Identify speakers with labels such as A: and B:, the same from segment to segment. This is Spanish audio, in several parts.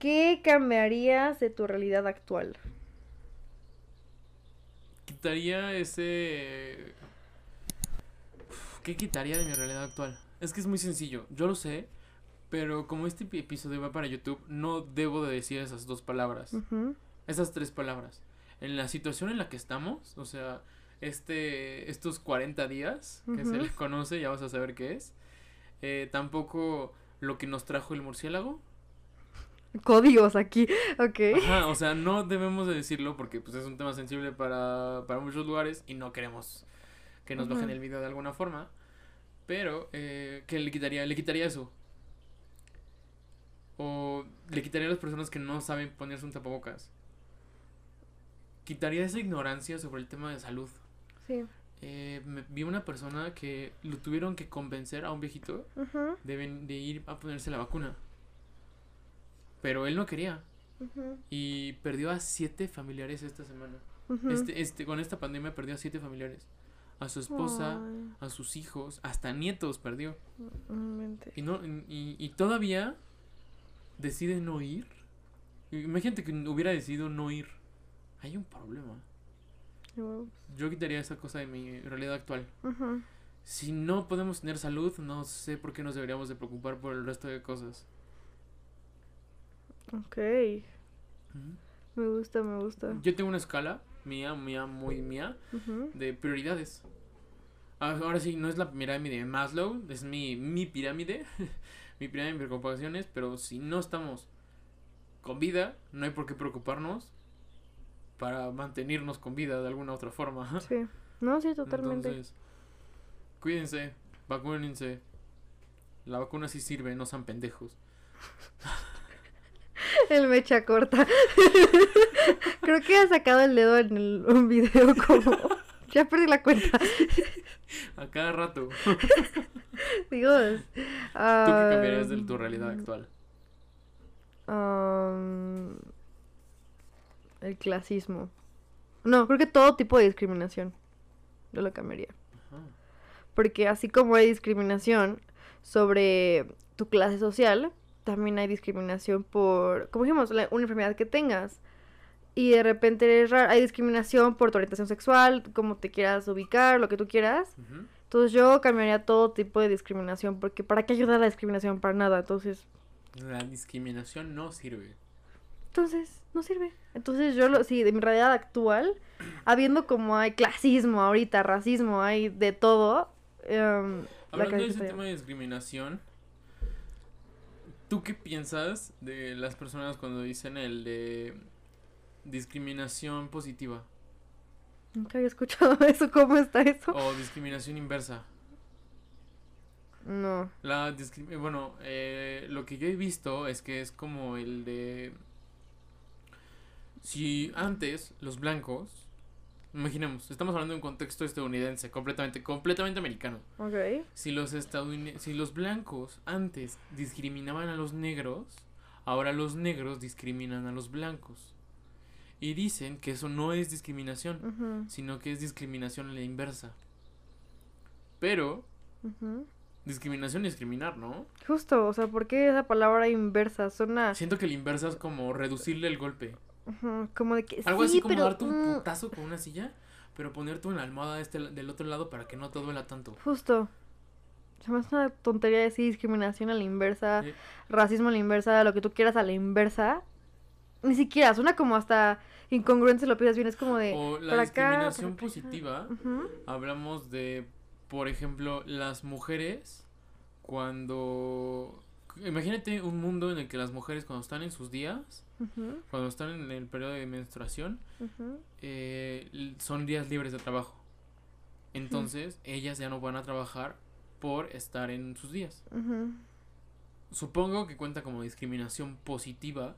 A: ¿Qué cambiarías de tu realidad actual?
B: Quitaría ese... Uf, ¿Qué quitaría de mi realidad actual? Es que es muy sencillo, yo lo sé, pero como este epi- episodio va para YouTube, no debo de decir esas dos palabras. Esas tres palabras. En la situación en la que estamos, o sea, este, estos 40 días que se les conoce, ya vas a saber qué es. Eh, tampoco lo que nos trajo el murciélago.
A: Códigos aquí, ok.
B: Ajá, o sea, no debemos de decirlo porque pues, es un tema sensible para, para muchos lugares y no queremos que nos bajen
A: Ujú.
B: el video de alguna forma. Pero, eh, ¿qué le quitaría? Le quitaría eso. O le quitaría a las personas que no saben ponerse un tapabocas. Quitaría esa ignorancia sobre el tema de salud.
A: Sí.
B: Eh, me- vi una persona que lo tuvieron que convencer a un viejito de, ven- de ir a ponerse la vacuna. Pero él no quería. Y perdió a siete familiares esta semana. Este, este, con esta pandemia perdió a siete familiares. A su esposa,
A: Ay,
B: a sus hijos, hasta nietos perdió.
A: no inventes.
B: Y, no, y, y todavía decide no ir. Imagínate que hubiera decidido no ir. Hay un problema. Yo quitaría esa cosa de mi realidad actual. Si no podemos tener salud, no sé por qué nos deberíamos de preocupar por el resto de cosas.
A: Ok. Me gusta, me gusta.
B: Yo tengo una escala mía, mía, muy mía, de prioridades. Ah, Ahora sí, no es la pirámide de Maslow, es mi, mi pirámide, mi pirámide de preocupaciones, pero si no estamos con vida, no hay por qué preocuparnos para mantenernos con vida de alguna otra forma.
A: Sí. No, sí, totalmente.
B: Entonces, cuídense, vacúnense. La vacuna sí sirve, no sean pendejos.
A: El mecha corta. Creo que ha sacado el dedo en el, un video como... Ya perdí la cuenta.
B: A cada rato.
A: Dios.
B: ¿Tú qué cambiarías de tu realidad actual?
A: Am, el clasismo. No, creo que todo tipo de discriminación. Yo lo cambiaría.
B: Ajá.
A: Porque así como hay discriminación sobre tu clase social, también hay discriminación por, como dijimos, la- una enfermedad que tengas. Y de repente eres raro, hay discriminación por tu orientación sexual, cómo te quieras ubicar, lo que tú quieras. Entonces yo cambiaría todo tipo de discriminación, porque ¿para qué ayuda la discriminación? Para nada. Entonces,
B: La discriminación no sirve.
A: entonces, no sirve. Entonces yo, lo, sí, de mi realidad actual, habiendo como hay clasismo ahorita, racismo, hay de todo. em, la
B: Hablando de ese tema de discriminación, ¿tú qué piensas de las personas cuando dicen el de discriminación positiva
A: Nunca había escuchado eso, ¿cómo está eso?
B: o discriminación inversa?
A: No.
B: La bueno, eh, lo que yo he visto es que es como el de si antes los blancos, imaginemos, estamos hablando de un contexto estadounidense, completamente, completamente americano.
A: Ok.
B: Si los si los blancos antes discriminaban a los negros, ahora los negros discriminan a los blancos. Y dicen que eso no es discriminación, sino que es discriminación a la inversa. Pero discriminación es discriminar, ¿no?
A: Justo, o sea, ¿por qué esa palabra inversa? Suena
B: Siento que la inversa es como reducirle el golpe.
A: Como de que
B: Algo
A: sí,
B: así como
A: pero,
B: darte un putazo con una silla, pero ponerte una almohada de este, del otro lado para que no te duela tanto.
A: Justo. Se me hace una tontería decir discriminación a la inversa,
B: Eh,
A: racismo a la inversa, lo que tú quieras a la inversa. Ni siquiera, suena como hasta incongruente si lo piensas bien, es como de...
B: o la
A: para acá,
B: discriminación
A: para
B: positiva hablamos de, por ejemplo, las mujeres cuando... Imagínate un mundo en el que las mujeres cuando están en sus días, cuando están en el periodo de menstruación, eh, son días libres de trabajo. Entonces, ellas ya no van a trabajar por estar en sus días. Supongo que cuenta como discriminación positiva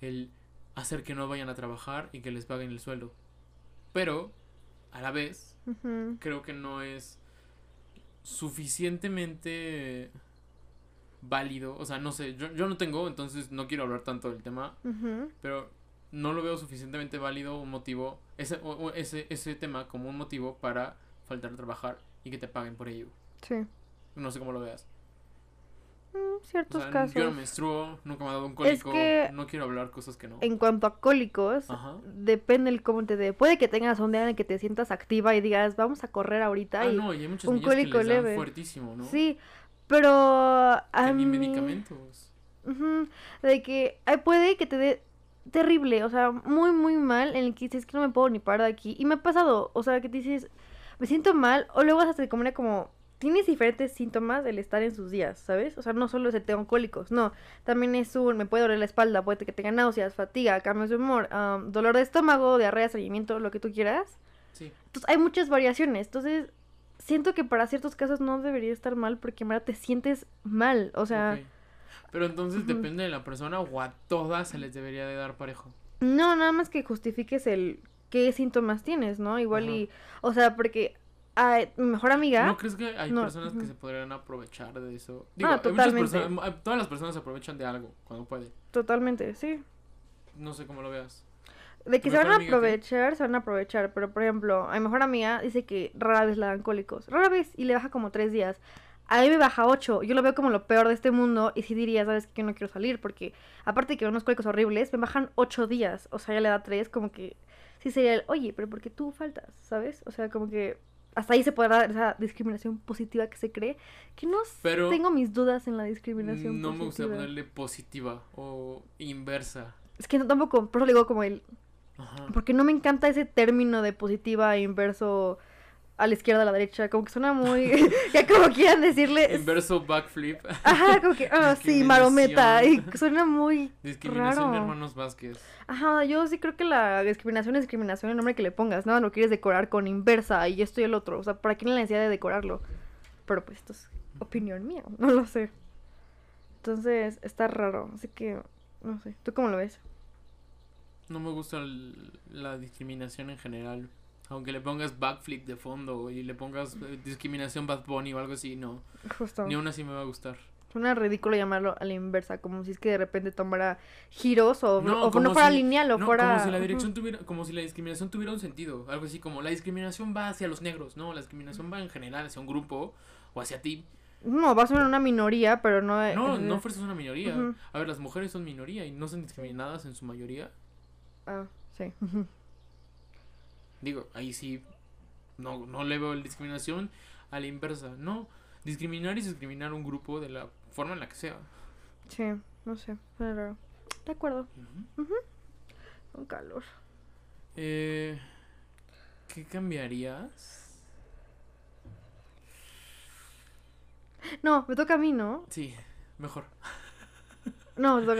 B: el hacer que no vayan a trabajar y que les paguen el sueldo. Pero, a la vez, creo que no es suficientemente válido. O sea, no sé, yo, yo no tengo, entonces no quiero hablar tanto del tema, pero no lo veo suficientemente válido un motivo, ese, o- o ese, ese tema como un motivo para faltar a trabajar y que te paguen por ello.
A: Sí.
B: No sé cómo lo veas.
A: Mm,
B: O
A: ciertos
B: sea,
A: casos.
B: yo no menstruo, nunca me ha dado un cólico,
A: que-
B: no quiero hablar cosas que no.
A: En cuanto a cólicos,
B: Ajá.
A: depende el cómo te dé. Puede que tengas un día en el que te sientas activa y digas, vamos a correr ahorita.
B: Ah,
A: y...
B: no, y hay muchas
A: un
B: que les dan
A: leve.
B: fuertísimo, ¿no?
A: Sí, pero a mí-
B: medicamentos.
A: De que ay, puede que te dé terrible, o sea, muy, muy mal, en el que dices que no me puedo ni parar de aquí. Y me ha pasado, o sea, que te dices, me siento mal, o luego hasta te comunica como, tienes diferentes síntomas del estar en sus días, ¿sabes? O sea, no solo es el tengo cólicos, no, también es un, me puede doler la espalda, puede que tenga náuseas, fatiga, cambios de humor, am, dolor de estómago, diarrea, estreñimiento, lo que tú quieras.
B: Sí.
A: Entonces, hay muchas variaciones, entonces... Siento que para ciertos casos no debería estar mal porque en verdad te sientes mal, o sea.
B: Pero entonces depende de la persona o a todas se les debería de dar parejo.
A: No, nada más que justifiques el qué síntomas tienes, ¿no? Igual y, o sea, porque a mi mejor amiga,
B: ¿No crees que hay
A: No,
B: personas que se podrían aprovechar de eso? Digo,
A: Ah,
B: hay muchas personas, todas las personas se aprovechan de algo cuando pueden.
A: totalmente, sí.
B: No sé cómo lo veas.
A: De que
B: ¿Tu
A: se van a aprovechar, se van a aprovechar, pero por ejemplo, a mi mejor amiga dice que rara vez le dan cólicos, rara vez, y le baja como tres días. A mí me baja ocho, yo lo veo como lo peor de este mundo, y sí diría, sabes que yo no quiero salir, porque aparte de que unos cólicos horribles, me bajan ocho días, o sea, ya le da tres, como que sí sería el, oye, pero ¿por qué tú faltas? ¿Sabes? O sea, como que hasta ahí se puede dar esa discriminación positiva que se cree, que no
B: Pero
A: tengo mis dudas en la discriminación
B: no me gusta
A: positiva.
B: ponerle positiva o inversa.
A: Es que no, tampoco, por eso le digo como el,
B: Ajá.
A: Porque no me encanta ese término de positiva e inverso a la izquierda a la derecha. Como que suena muy. ya como quieran decirle.
B: Inverso backflip.
A: Ajá, como que. Ah, sí, marometa. Y suena muy.
B: Discriminación de
A: Raro.
B: hermanos Vázquez.
A: Ajá, yo sí creo que la discriminación es discriminación el nombre que le pongas. No, no quieres decorar con inversa y esto y el otro. O sea, ¿para qué la necesidad de decorarlo? Pero pues esto es opinión mía. No lo sé. Entonces, está raro. Así que. No sé. ¿Tú cómo lo ves?
B: No me gusta el- la discriminación en general. Aunque le pongas backflip de fondo y le pongas eh, discriminación Bad Bunny o algo así, no.
A: Justo.
B: Ni aún así me va a gustar.
A: Suena ridículo llamarlo a la inversa, como si es que de repente tomara giros o
B: No,
A: o no, fuera
B: si-
A: lineal o
B: No,
A: fuera...
B: como si la dirección tuviera, como si la discriminación tuviera un sentido, algo así como la discriminación va hacia los negros, no, la discriminación va en general hacia un grupo o hacia ti.
A: No, va a ser una minoría, pero no...
B: No, no fuerzas una minoría. A ver, las mujeres son minoría y no son discriminadas en su mayoría.
A: Ah, sí.
B: Digo, ahí sí no no le veo la discriminación a la inversa. No, discriminar es discriminar un grupo de la forma en la que sea.
A: Sí, no sé, raro. De acuerdo, con calor.
B: Eh, ¿Qué cambiarías?
A: No, me toca a mí, ¿no?
B: Sí, mejor.
A: No, me toca